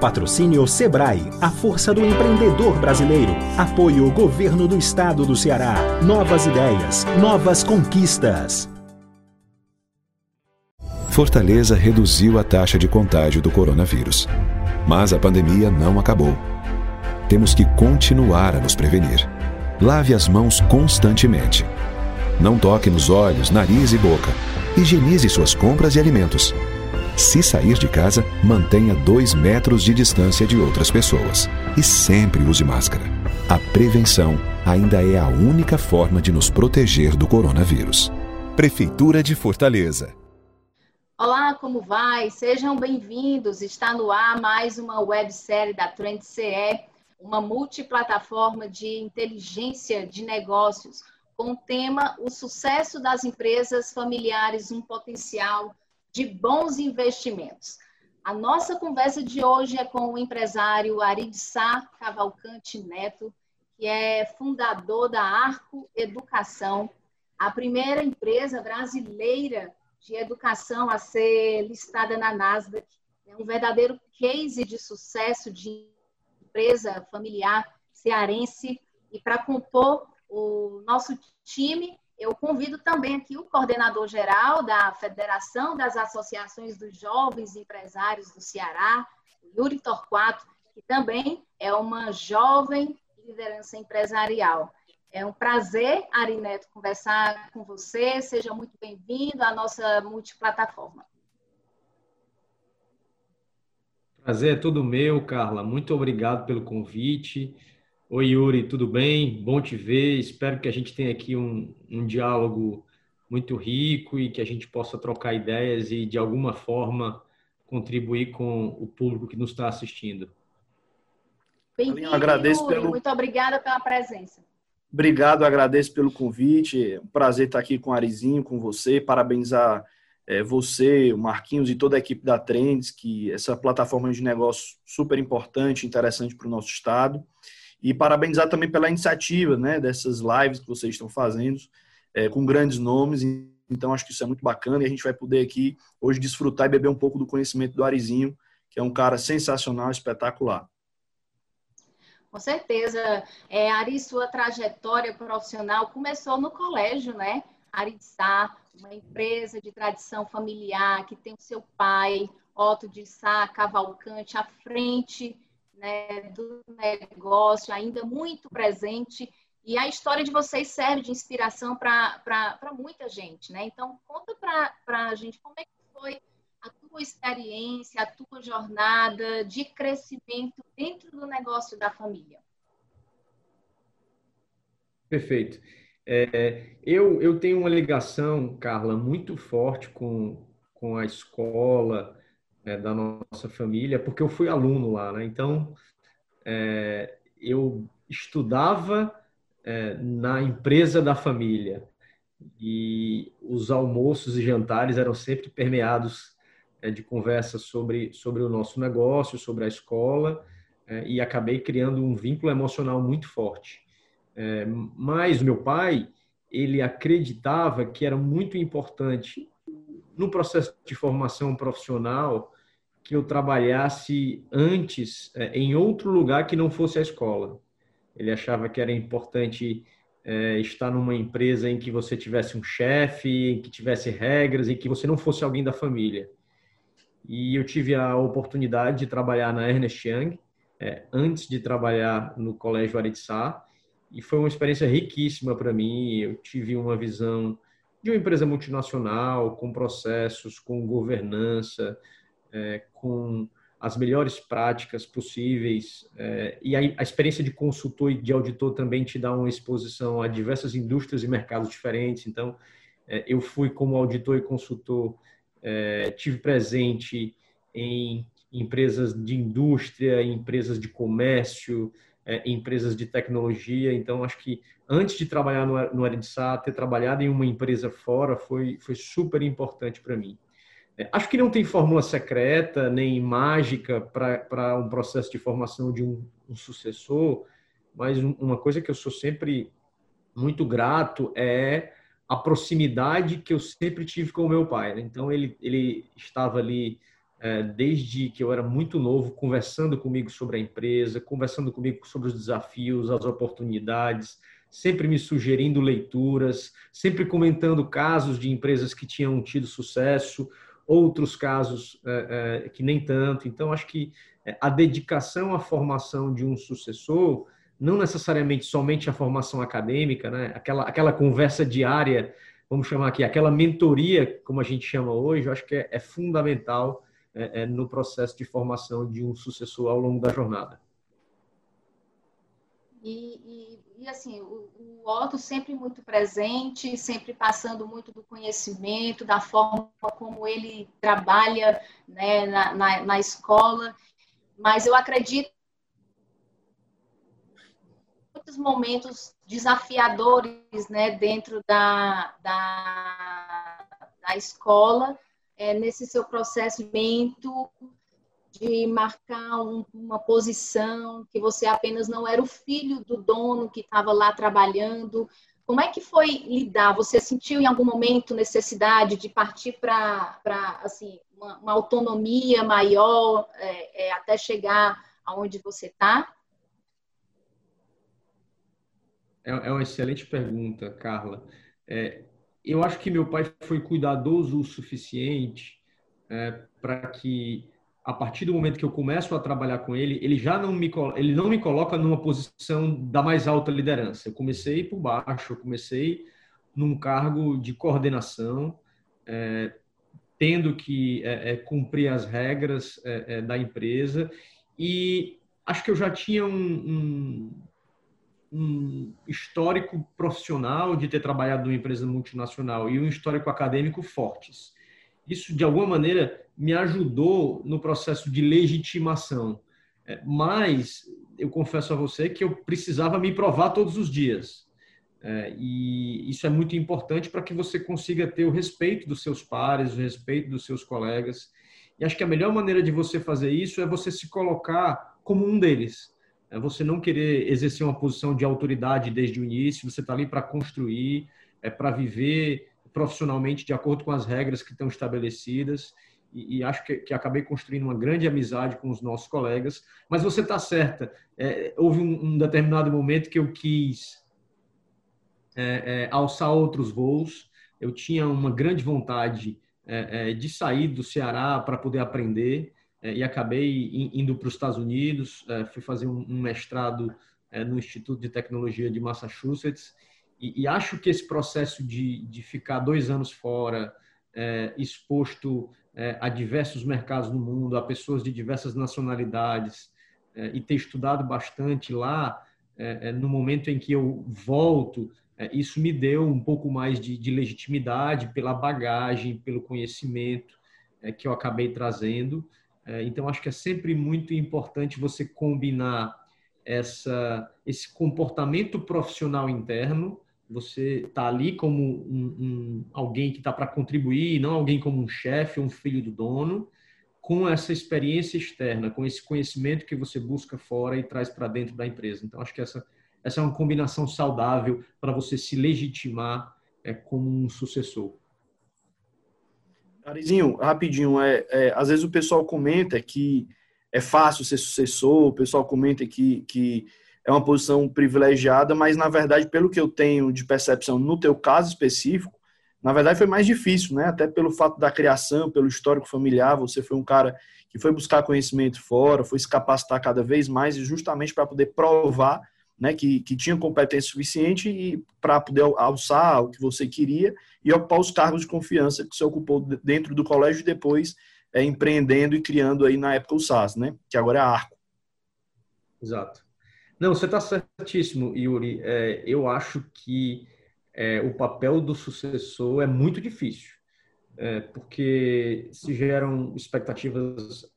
Patrocínio Sebrae, a força do empreendedor brasileiro. Apoio Governo do Estado do Ceará. Novas ideias, novas conquistas. Fortaleza reduziu a taxa de contágio do coronavírus. Mas a pandemia não acabou. Temos que continuar a nos prevenir. Lave as mãos constantemente. Não toque nos olhos, nariz e boca. Higienize suas compras e alimentos. Se sair de casa, mantenha dois metros de distância de outras pessoas. E sempre use máscara. A prevenção ainda é a única forma de nos proteger do coronavírus. Prefeitura de Fortaleza. Olá, como vai? Sejam bem-vindos. Está no ar mais uma websérie da Trend CE, uma multiplataforma de inteligência de negócios, com o tema O sucesso das empresas familiares, um potencial de bons investimentos. A nossa conversa de hoje é com o empresário Arid Sá Cavalcante Neto, que é fundador da Arco Educação, a primeira empresa brasileira de educação a ser listada na Nasdaq. É um verdadeiro case de sucesso de empresa familiar cearense. E para compor o nosso time, eu convido também aqui o coordenador geral da Federação das Associações dos Jovens Empresários do Ceará, Yuri Torquato, que também é uma jovem liderança empresarial. É um prazer, Ari Neto, conversar com você. Seja muito bem-vindo à nossa multiplataforma. Prazer é todo meu, Carla. Muito obrigado pelo convite. Oi, Yuri, tudo bem? Bom te ver. Espero que a gente tenha aqui um, um diálogo muito rico e que a gente possa trocar ideias e, de alguma forma, contribuir com o público que nos está assistindo. Bem-vindo, agradeço Yuri. Pelo... Muito obrigada pela presença. Obrigado, agradeço pelo convite. É um prazer estar aqui com o Arizinho, com você. Parabenizar é, você, o Marquinhos e toda a equipe da Trends, que essa plataforma de negócio super importante, interessante para o nosso estado. E parabenizar também pela iniciativa né, dessas lives que vocês estão fazendo, é, com grandes nomes. Então, acho que isso é muito bacana e a gente vai poder aqui hoje desfrutar e beber um pouco do conhecimento do Arizinho, que é um cara sensacional, espetacular. Com certeza. É, Ari, sua trajetória profissional começou no colégio, né? Ari de Sá, uma empresa de tradição familiar que tem o seu pai, Otto de Sá Cavalcante, à frente né, do negócio, ainda muito presente. E a história de vocês serve de inspiração para muita gente, né? Então, conta para a gente como é que foi a tua experiência, a tua jornada de crescimento dentro do negócio da família. Perfeito. É, eu, eu tenho uma ligação, Carla, muito forte com, com a escola, é, da nossa família, porque eu fui aluno lá, né? Então, é, eu estudava é, na empresa da família e os almoços e jantares eram sempre permeados é, de conversas sobre, sobre o nosso negócio, sobre a escola, é, e acabei criando um vínculo emocional muito forte. É, mas meu pai, ele acreditava que era muito importante no processo de formação profissional que eu trabalhasse antes é, em outro lugar que não fosse a escola. Ele achava que era importante é, estar numa empresa em que você tivesse um chefe, em que tivesse regras, e que você não fosse alguém da família. E eu tive a oportunidade de trabalhar na Ernest Young, é, antes de trabalhar no Colégio Aritsá, e foi uma experiência riquíssima para mim. Eu tive uma visão de uma empresa multinacional, com processos, com governança, é, com as melhores práticas possíveis. É, e a, a, experiência de consultor e de auditor também te dá uma exposição a diversas indústrias e mercados diferentes. Então, é, eu fui como auditor e consultor, é, tive presente em empresas de indústria, empresas de comércio, é, empresas de tecnologia. Então, acho que antes de trabalhar no, no ter trabalhado em uma empresa fora foi, foi super importante para mim. É, acho que não tem fórmula secreta nem mágica para um processo de formação de um, um sucessor, mas uma coisa que eu sou sempre muito grato é a proximidade que eu sempre tive com o meu pai. Né? Então, ele, ele estava ali desde que eu era muito novo, conversando comigo sobre a empresa, conversando comigo sobre os desafios, as oportunidades, sempre me sugerindo leituras, sempre comentando casos de empresas que tinham tido sucesso, outros casos é, é, que nem tanto. Então, acho que a dedicação à formação de um sucessor, não necessariamente somente a formação acadêmica, né? aquela, aquela conversa diária, vamos chamar aqui, aquela mentoria, como a gente chama hoje, eu acho que é, é fundamental é, é, no processo de formação de um sucessor ao longo da jornada. E, e e assim, o, o Otto sempre muito presente, sempre passando muito do conhecimento, da forma como ele trabalha né, na, na, na escola, mas eu acredito muitos momentos desafiadores né, dentro da, da, da escola, é, nesse seu processo de marcar um, uma posição, que você apenas não era o filho do dono que estava lá trabalhando. Como é que foi lidar? Você sentiu em algum momento necessidade de partir para assim, uma, uma, autonomia maior é, é, até chegar aonde você está? É, é, uma excelente pergunta, Carla. É, eu acho que meu pai foi cuidadoso o suficiente é, para que a partir do momento que eu começo a trabalhar com ele, ele já não me ele não me coloca numa posição da mais alta liderança. Eu comecei por baixo, eu comecei num cargo de coordenação, é, tendo que é, é, cumprir as regras é, é, da empresa e acho que eu já tinha um, um, um histórico profissional de ter trabalhado numa empresa multinacional e um histórico acadêmico fortes. Isso, de alguma maneira, me ajudou no processo de legitimação. É, mas eu confesso a você que eu precisava me provar todos os dias. É, e isso é muito importante para que você consiga ter o respeito dos seus pares, o respeito dos seus colegas. E acho que a melhor maneira de você fazer isso é você se colocar como um deles. É você não querer exercer uma posição de autoridade desde o início, você está ali para construir, é para viver profissionalmente de acordo com as regras que estão estabelecidas. E, e acho que, que, acabei construindo uma grande amizade com os nossos colegas. Mas você está certa, é, houve um, um, determinado momento que eu quis é, é, alçar outros voos, eu tinha uma grande vontade é, é, de sair do Ceará para poder aprender e acabei indo para os Estados Unidos, fui fazer um, mestrado no Instituto de Tecnologia de Massachusetts e, acho que esse processo de, de ficar dois anos fora, exposto é, a diversos mercados no mundo, a pessoas de diversas nacionalidades, é, e ter estudado bastante lá, é, é no momento em que eu volto, é, isso me deu um pouco mais de, de, legitimidade pela bagagem, pelo conhecimento é, que eu acabei trazendo. Então, acho que é sempre muito importante você combinar essa, esse comportamento profissional interno você está ali como um, um, alguém que está para contribuir, não alguém como um chefe, um filho do dono, com essa experiência externa, com esse conhecimento que você busca fora e traz para dentro da empresa. Então, acho que essa, essa é uma combinação saudável para você se legitimar é, como um sucessor. Arizinho, rapidinho, é, é, às vezes o pessoal comenta que é fácil ser sucessor, o pessoal comenta que, que é uma posição privilegiada, mas na verdade, pelo que eu tenho de percepção no teu caso específico, na verdade foi mais difícil, né? Até pelo fato da criação, pelo histórico familiar, você foi um cara que foi buscar conhecimento fora, foi se capacitar cada vez mais e justamente para poder provar, né, que, que tinha competência suficiente para poder alçar o que você queria e ocupar os cargos de confiança que você ocupou dentro do colégio e depois é, empreendendo e criando aí na época o SAS, né? Que agora é a Arco. Exato. Não, você está certíssimo, Yuri. É, eu acho que é, o papel do sucessor é muito difícil, é, porque se geram expectativas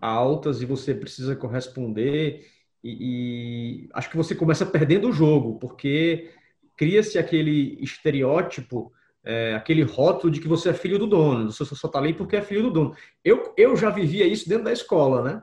altas e você precisa corresponder, e, e acho que você começa perdendo o jogo, porque cria-se aquele estereótipo, é, aquele rótulo de que você é filho do dono, você só está ali porque é filho do dono. Eu, eu já vivia isso dentro da escola, né?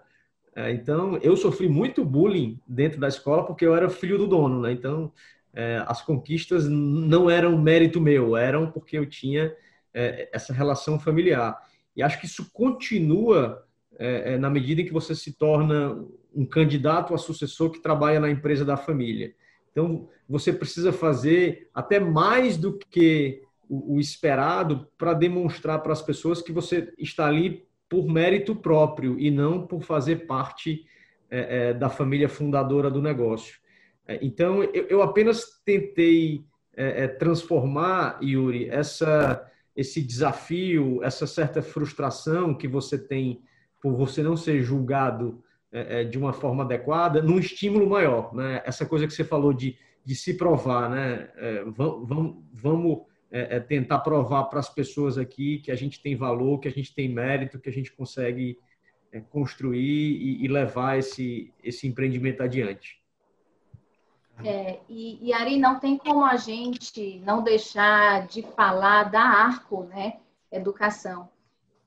É, então, eu sofri muito bullying dentro da escola porque eu era filho do dono, né? Então, é, as conquistas não eram mérito meu, eram porque eu tinha é, essa relação familiar. E acho que isso continua é, é, na medida em que você se torna um candidato a sucessor que trabalha na empresa da família. Então, você precisa fazer até mais do que o, o esperado para demonstrar para as pessoas que você está ali por mérito próprio e não por fazer parte é, é, da família fundadora do negócio. É, então, eu, eu, apenas tentei é, transformar, Yuri, essa, esse desafio, essa certa frustração que você tem por você não ser julgado é, de uma forma adequada, num estímulo maior. Né? Essa coisa que você falou de, de se provar, né? vamos, vamos é, é tentar provar para as pessoas aqui que a gente tem valor, que a gente tem mérito, que a gente consegue é, construir e, e, levar esse, esse empreendimento adiante. É, e, e Ari, não tem como a gente não deixar de falar da ARCO, né? Educação.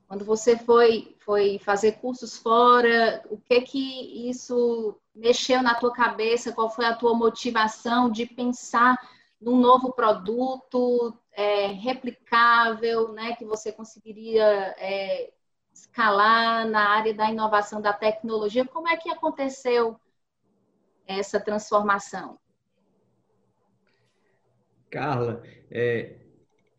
Quando você foi, foi fazer cursos fora, o que que isso mexeu na tua cabeça? Qual foi a tua motivação de pensar num novo produto é, replicável, né, que você conseguiria é, escalar na área da inovação da tecnologia. Como é que aconteceu essa transformação? Carla, é,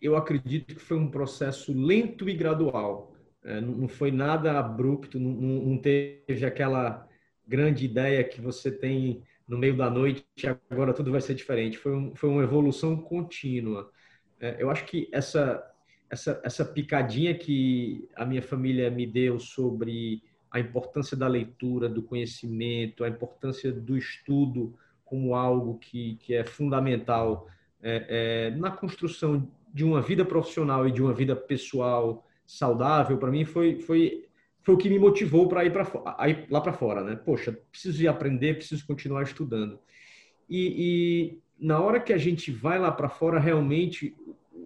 eu acredito que foi um processo lento e gradual. É, não foi nada abrupto, não, não teve aquela grande ideia que você tem no meio da noite, agora tudo vai ser diferente. Foi, um, foi uma evolução contínua. É, eu acho que essa, essa, essa picadinha que a minha família me deu sobre a importância da leitura, do conhecimento, a importância do estudo como algo que, que é fundamental é, é, na construção de uma vida profissional e de uma vida pessoal saudável, para mim foi, foi foi o que me motivou para ir, ir lá para fora, né? Poxa, preciso ir aprender, preciso continuar estudando. E, e na hora que a gente vai lá para fora, realmente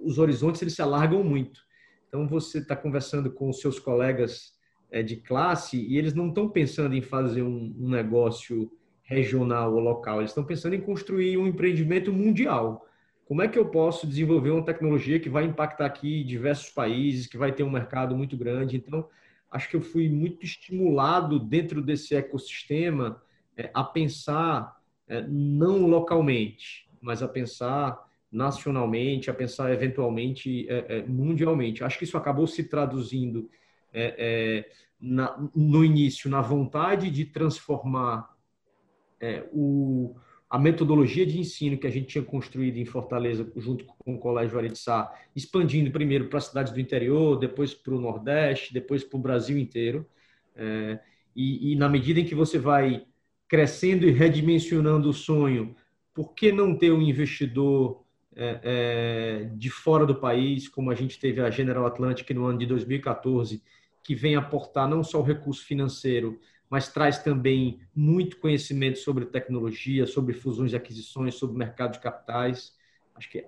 os horizontes eles se alargam muito. Então você está conversando com os seus colegas é, de classe e eles não estão pensando em fazer um, um negócio regional ou local, eles estão pensando em construir um empreendimento mundial. Como é que eu posso desenvolver uma tecnologia que vai impactar aqui diversos países, que vai ter um mercado muito grande? Então, acho que eu fui muito estimulado dentro desse ecossistema é, a pensar é, não localmente, mas a pensar nacionalmente, a pensar eventualmente é, é mundialmente. Acho que isso acabou se traduzindo é, é, na, no início na vontade de transformar o a metodologia de ensino que a gente tinha construído em Fortaleza, junto com o Colégio Aritsá, expandindo primeiro para as cidades do interior, depois para o Nordeste, depois para o Brasil inteiro. É, e, e, na medida em que você vai crescendo e redimensionando o sonho, por que não ter um investidor é, é, de fora do país, como a gente teve a General Atlantic no ano de 2014, que vem aportar não só o recurso financeiro, mas traz também muito conhecimento sobre tecnologia, sobre fusões e aquisições, sobre mercado de capitais. Acho que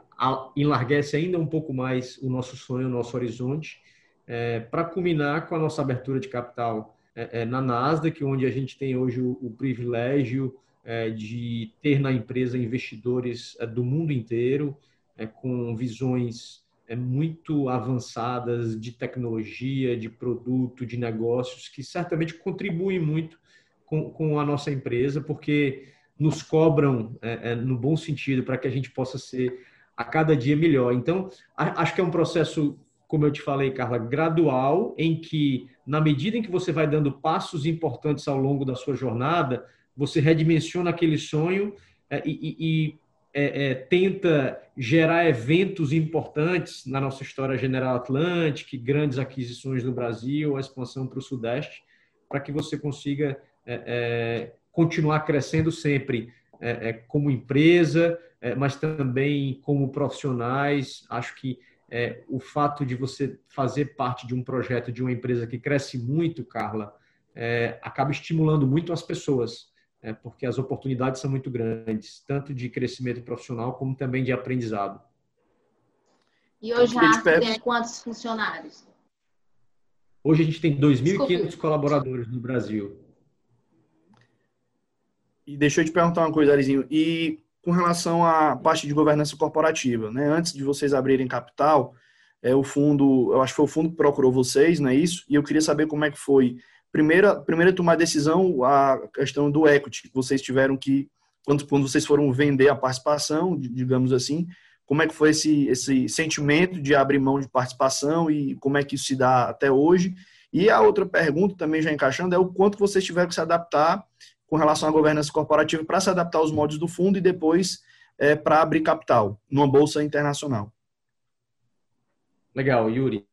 enlarguece ainda um pouco mais o nosso sonho, o nosso horizonte, é, para culminar com a nossa abertura de capital é, é, na Nasdaq, onde a gente tem hoje o, o privilégio é, de ter na empresa investidores é, do mundo inteiro, é, com visões muito avançadas de tecnologia, de produto, de negócios, que certamente contribuem muito com, com a nossa empresa, porque nos cobram, é, é, no bom sentido, para que a gente possa ser a cada dia melhor. Então, acho que é um processo, como eu te falei, Carla, gradual, em que, na medida em que você vai dando passos importantes ao longo da sua jornada, você redimensiona aquele sonho é, e, e é, é, tenta gerar eventos importantes na nossa história General Atlantic, grandes aquisições no Brasil, a expansão para o Sudeste, para que você consiga é, é continuar crescendo sempre é, é, como empresa, mas também como profissionais. Acho que o fato de você fazer parte de um projeto de uma empresa que cresce muito, Carla, acaba estimulando muito as pessoas é, porque as oportunidades são muito grandes, tanto de crescimento profissional como também de aprendizado. E hoje a ARC tem quantos funcionários? Hoje a gente tem 2.500 colaboradores no Brasil. E deixa eu te perguntar uma coisa, Arizinho. E com relação à parte de governança corporativa, né? Antes de vocês abrirem capital, é, o fundo, eu acho que foi o fundo que procurou vocês, não é isso? E eu queria saber como é que foi. Primeira, primeira tomar decisão, a questão do equity, vocês tiveram que, quando, quando vocês foram vender a participação, digamos assim, como é que foi esse, esse sentimento de abrir mão de participação e como é que isso se dá até hoje? E a outra pergunta, também já encaixando, é o quanto vocês tiveram que se adaptar com relação à governança corporativa para se adaptar aos moldes do fundo e depois é, para abrir capital numa bolsa internacional. Legal, Yuri.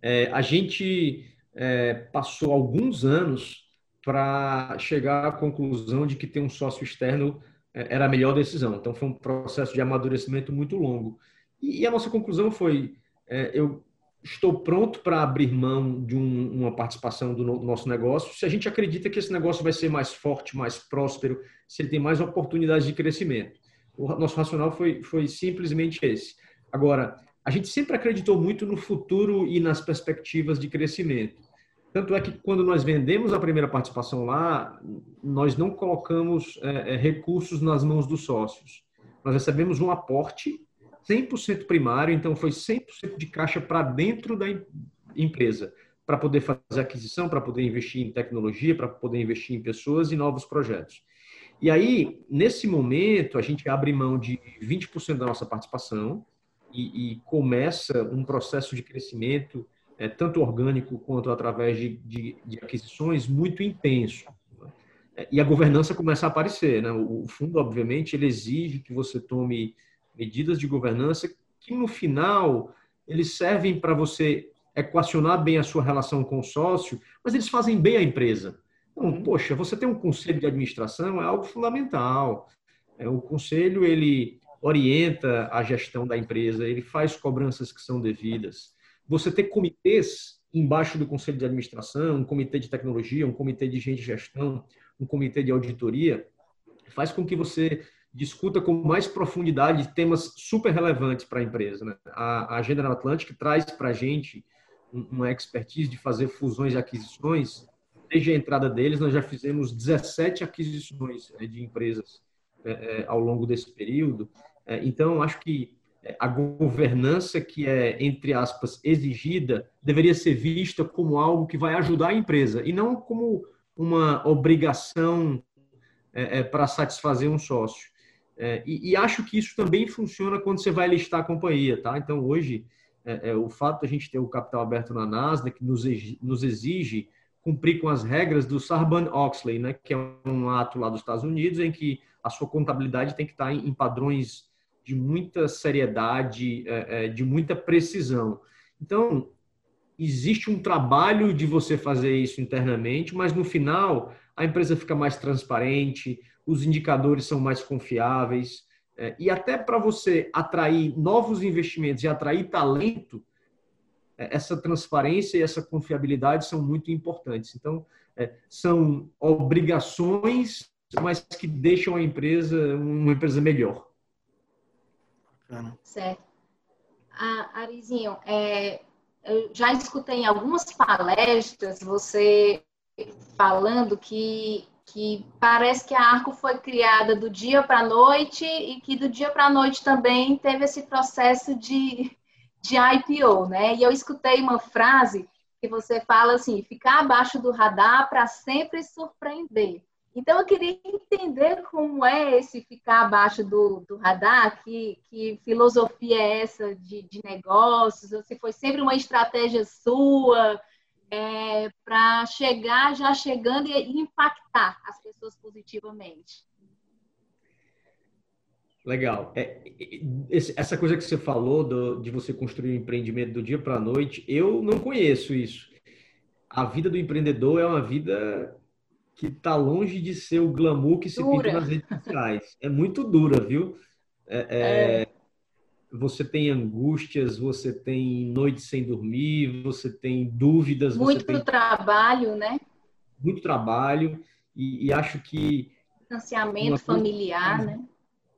É, a gente é, passou alguns anos para chegar à conclusão de que ter um sócio externo é, era a melhor decisão. Então, foi um processo de amadurecimento muito longo. E, a nossa conclusão foi: é, eu estou pronto para abrir mão de um, uma participação do, no, do nosso negócio se a gente acredita que esse negócio vai ser mais forte, mais próspero, se ele tem mais oportunidades de crescimento. O nosso racional foi, foi simplesmente esse. Agora, a gente sempre acreditou muito no futuro e nas perspectivas de crescimento. Tanto é que quando nós vendemos a primeira participação lá, nós não colocamos é, é recursos nas mãos dos sócios. Nós recebemos um aporte 100% primário, então foi 100% de caixa para dentro da empresa, para poder fazer aquisição, para poder investir em tecnologia, para poder investir em pessoas e novos projetos. E aí, nesse momento, a gente abre mão de 20% da nossa participação, e, e começa um processo de crescimento, é, tanto orgânico quanto através de, de, de aquisições, muito intenso. Né? E a governança começa a aparecer. Né? O fundo, obviamente, ele exige que você tome medidas de governança que, no final, eles servem para você equacionar bem a sua relação com o sócio, mas eles fazem bem a empresa. Então, uhum. poxa, você tem um conselho de administração, é algo fundamental. É, o conselho, ele orienta a gestão da empresa, ele faz cobranças que são devidas. Você ter comitês embaixo do conselho de administração, um comitê de tecnologia, um comitê de gente de gestão, um comitê de auditoria, faz com que você discuta com mais profundidade temas super relevantes para a empresa. Né? A, a General Atlantic traz para a gente uma expertise de fazer fusões e aquisições. Desde a entrada deles, nós já fizemos 17 aquisições né, de empresas é, é, ao longo desse período. É, então, acho que a governança que é, entre aspas, exigida, deveria ser vista como algo que vai ajudar a empresa e não como uma obrigação é, é, para satisfazer um sócio. É, e, e, acho que isso também funciona quando você vai listar a companhia, tá? Então, hoje, o fato de a gente ter o capital aberto na Nasdaq nos, nos exige cumprir com as regras do Sarbanes-Oxley, né? Que é um ato lá dos Estados Unidos em que a sua contabilidade tem que estar em, padrões de muita seriedade, é, é, de muita precisão. Então, existe um trabalho de você fazer isso internamente, mas no final a empresa fica mais transparente, os indicadores são mais confiáveis, é, e até para você atrair novos investimentos e atrair talento, essa transparência e essa confiabilidade são muito importantes. Então, são obrigações mas que deixam a empresa uma empresa melhor. Certo. Ah, Arizinho, é, eu já escutei em algumas palestras você falando que, que parece que a Arco foi criada do dia para a noite e que do dia para a noite também teve esse processo de, de IPO, né? E eu escutei uma frase que você fala assim, ficar abaixo do radar para sempre surpreender. Então, eu queria entender como é esse ficar abaixo do, do radar, que, que filosofia é essa de, de negócios, se foi sempre uma estratégia sua é, para chegar já chegando e impactar as pessoas positivamente. Legal. É, essa coisa que você falou do, de você construir um empreendimento do dia para a noite, eu não conheço isso. A vida do empreendedor é uma vida que está longe de ser o glamour que se dura. pinta nas redes sociais. É muito dura, viu? É, é, é. Você tem angústias, você tem noites sem dormir, você tem dúvidas. Muito tem... trabalho, né? Muito trabalho. E, e acho que. Financiamento familiar, né?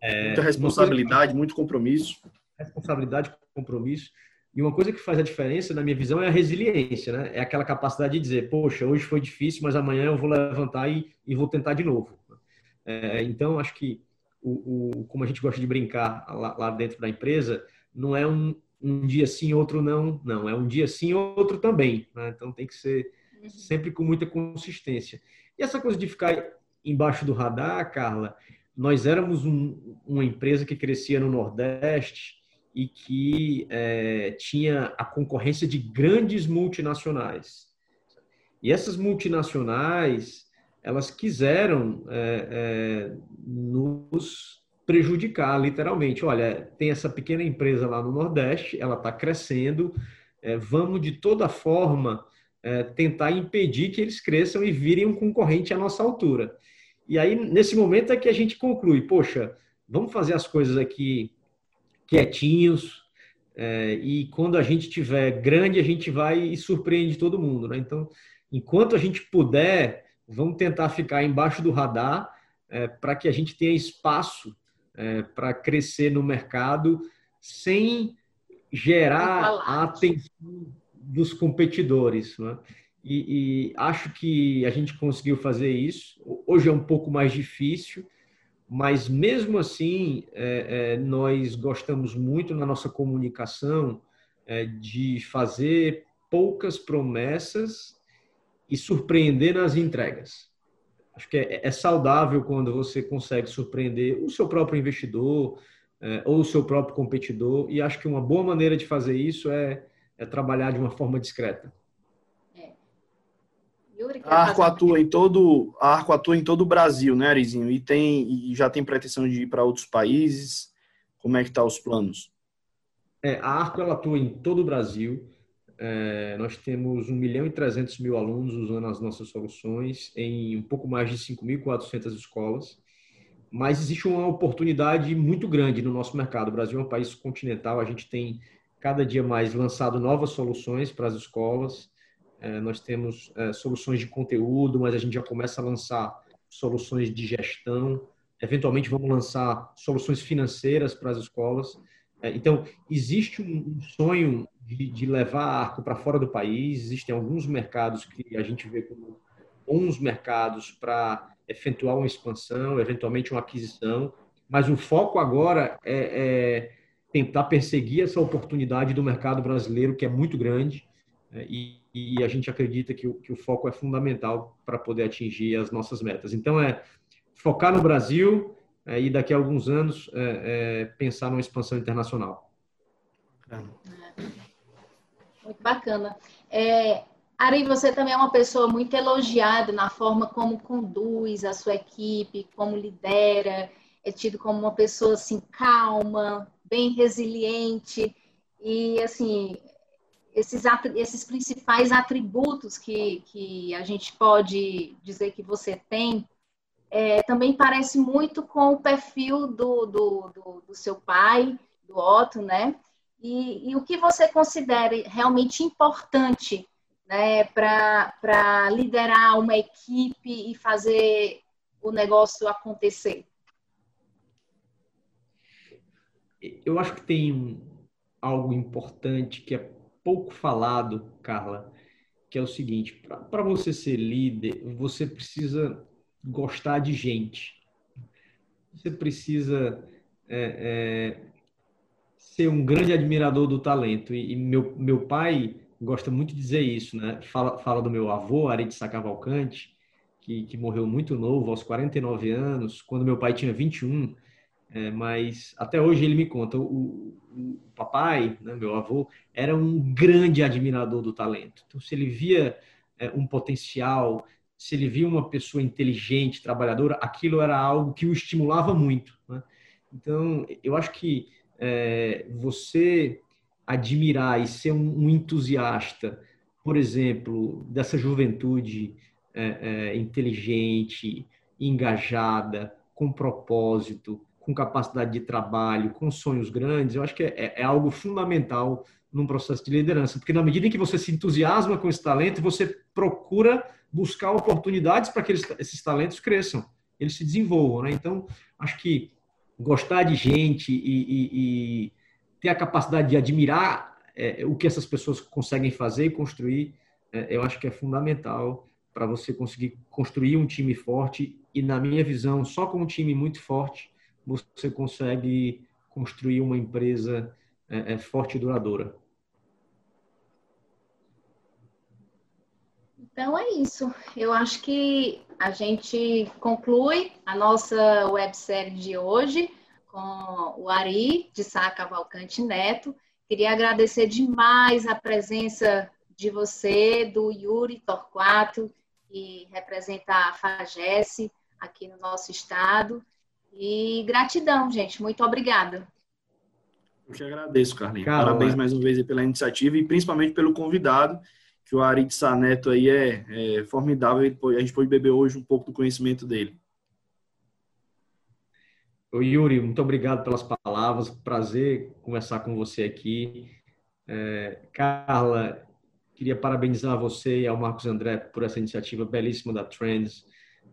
É, Muita responsabilidade, coisa... muito compromisso. Responsabilidade, compromisso. E uma coisa que faz a diferença, na minha visão, é a resiliência, né? É aquela capacidade de dizer, poxa, hoje foi difícil, mas amanhã eu vou levantar e, e vou tentar de novo. É, então, acho que, o, o, como a gente gosta de brincar lá, lá, dentro da empresa, não é um, um dia sim, outro não. Não, é um dia sim, outro também. Né? Então tem que ser uhum. sempre com muita consistência. E essa coisa de ficar embaixo do radar, Carla, nós éramos um, uma empresa que crescia no Nordeste e que é, tinha a concorrência de grandes multinacionais. E essas multinacionais, elas quiseram é, é, nos prejudicar, literalmente. Olha, tem essa pequena empresa lá no Nordeste, ela está crescendo, é, vamos de toda forma é, tentar impedir que eles cresçam e virem um concorrente à nossa altura. E aí, nesse momento, é que a gente conclui: poxa, vamos fazer as coisas aqui quietinhos, é, e quando a gente tiver grande, a gente vai e surpreende todo mundo. Né? Então, enquanto a gente puder, vamos tentar ficar embaixo do radar é, para que a gente tenha espaço é, para crescer no mercado sem gerar a atenção dos competidores. Né? E, e, acho que a gente conseguiu fazer isso. Hoje é um pouco mais difícil, mas mesmo assim, é, é, nós gostamos muito na nossa comunicação é, de fazer poucas promessas e surpreender nas entregas. Acho que é, é saudável quando você consegue surpreender o seu próprio investidor é, ou o seu próprio competidor, e acho que uma boa maneira de fazer isso é é trabalhar de uma forma discreta. Yuri, a Arco atua em todo, a Arco atua em todo o Brasil, né, Arizinho? E tem e já tem pretensão de ir para outros países. Como é que tá os planos? É, a Arco ela atua em todo o Brasil. É, nós temos 1 milhão e 300 mil alunos usando as nossas soluções em um pouco mais de 5.400 escolas. Mas existe uma oportunidade muito grande no nosso mercado. O Brasil é um país continental, a gente tem cada dia mais lançado novas soluções para as escolas. É, nós temos é, soluções de conteúdo, mas a gente já começa a lançar soluções de gestão. Eventualmente, vamos lançar soluções financeiras para as escolas. É, então, existe um, sonho de, de, levar arco para fora do país. Existem alguns mercados que a gente vê como bons mercados para efetuar uma expansão, eventualmente uma aquisição. Mas o foco agora é, é tentar perseguir essa oportunidade do mercado brasileiro, que é muito grande, né, e, e, a gente acredita que o, que o foco é fundamental para poder atingir as nossas metas. Então, é focar no Brasil é, e daqui a alguns anos é, é, pensar numa expansão internacional. Muito bacana. É, Ari, você também é uma pessoa muito elogiada na forma como conduz a sua equipe, como lidera, é tido como uma pessoa assim calma, bem resiliente e assim esses, esses principais atributos que, que a gente pode dizer que você tem é, também parece muito com o perfil do, do, do, do seu pai, do Otto, né? E, e, o que você considera realmente importante né, para liderar uma equipe e fazer o negócio acontecer? eu acho que tem algo importante que é pouco falado, Carla, que é o seguinte: para você ser líder, você precisa gostar de gente. Você precisa é, é, ser um grande admirador do talento. E, e, meu, meu pai gosta muito de dizer isso, né? Fala, fala do meu avô, Ari Cavalcante, que, que morreu muito novo, aos 49 anos, quando meu pai tinha 21 é, mas até hoje ele me conta, o, o papai, né, meu avô, era um grande admirador do talento. Então, se ele via é, um potencial, se ele via uma pessoa inteligente, trabalhadora, aquilo era algo que o estimulava muito. Né? Então, eu acho que é, você admirar e ser um, um, entusiasta, por exemplo, dessa juventude é, é, inteligente, engajada, com propósito, com capacidade de trabalho, com sonhos grandes, eu acho que é, é, algo fundamental num processo de liderança, porque na medida em que você se entusiasma com esse talento, você procura buscar oportunidades para que eles, esses talentos cresçam, eles se desenvolvam, né? Então, acho que gostar de gente e, e, e ter a capacidade de admirar é, o que essas pessoas conseguem fazer e construir, é, eu acho que é fundamental para você conseguir construir um time forte e, na minha visão, só com um time muito forte você consegue construir uma empresa é, é forte e duradoura. Então é isso. Eu acho que a gente conclui a nossa websérie de hoje com o Ari de Sá Cavalcante Neto. Queria agradecer demais a presença de você, do Yuri Torquato, que representa a FAGES aqui no nosso estado. E gratidão, gente. Muito obrigada. Eu que agradeço, Carlinhos. Parabéns mais uma vez pela iniciativa e principalmente pelo convidado que o Ari de Saneto aí é, é formidável. A gente pode beber hoje um pouco do conhecimento dele. Oi, Yuri, muito obrigado pelas palavras. Prazer conversar com você aqui. É, Carla, queria parabenizar você e ao Marcos André por essa iniciativa belíssima da Trends.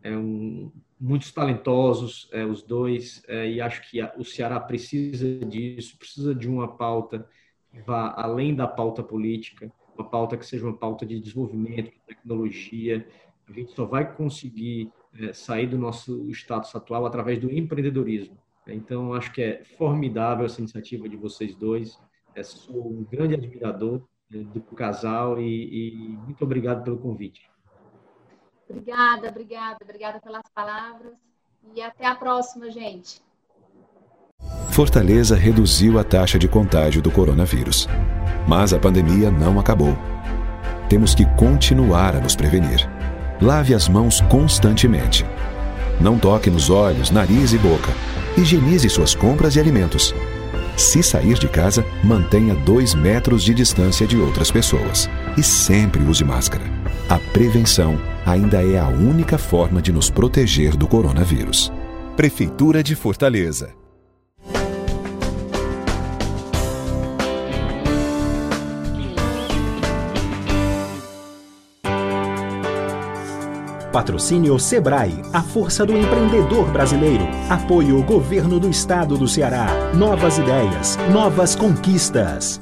É um, muitos talentosos, é, os dois, é, e acho que a, o Ceará precisa disso, precisa de uma pauta que vá além da pauta política uma pauta que seja uma pauta de desenvolvimento, de tecnologia. A gente só vai conseguir é, sair do nosso status atual através do empreendedorismo. Então, acho que é formidável essa iniciativa de vocês dois. É, sou um grande admirador é, do casal e, e muito obrigado pelo convite. Obrigada, obrigada, obrigada pelas palavras e até a próxima, gente. Fortaleza reduziu a taxa de contágio do coronavírus. Mas a pandemia não acabou. Temos que continuar a nos prevenir. Lave as mãos constantemente. Não toque nos olhos, nariz e boca. Higienize suas compras e alimentos. Se sair de casa, mantenha dois metros de distância de outras pessoas. E sempre use máscara. A prevenção ainda é a única forma de nos proteger do coronavírus. Prefeitura de Fortaleza. Patrocínio Sebrae, a força do empreendedor brasileiro. Apoio Governo do Estado do Ceará. Novas ideias, novas conquistas.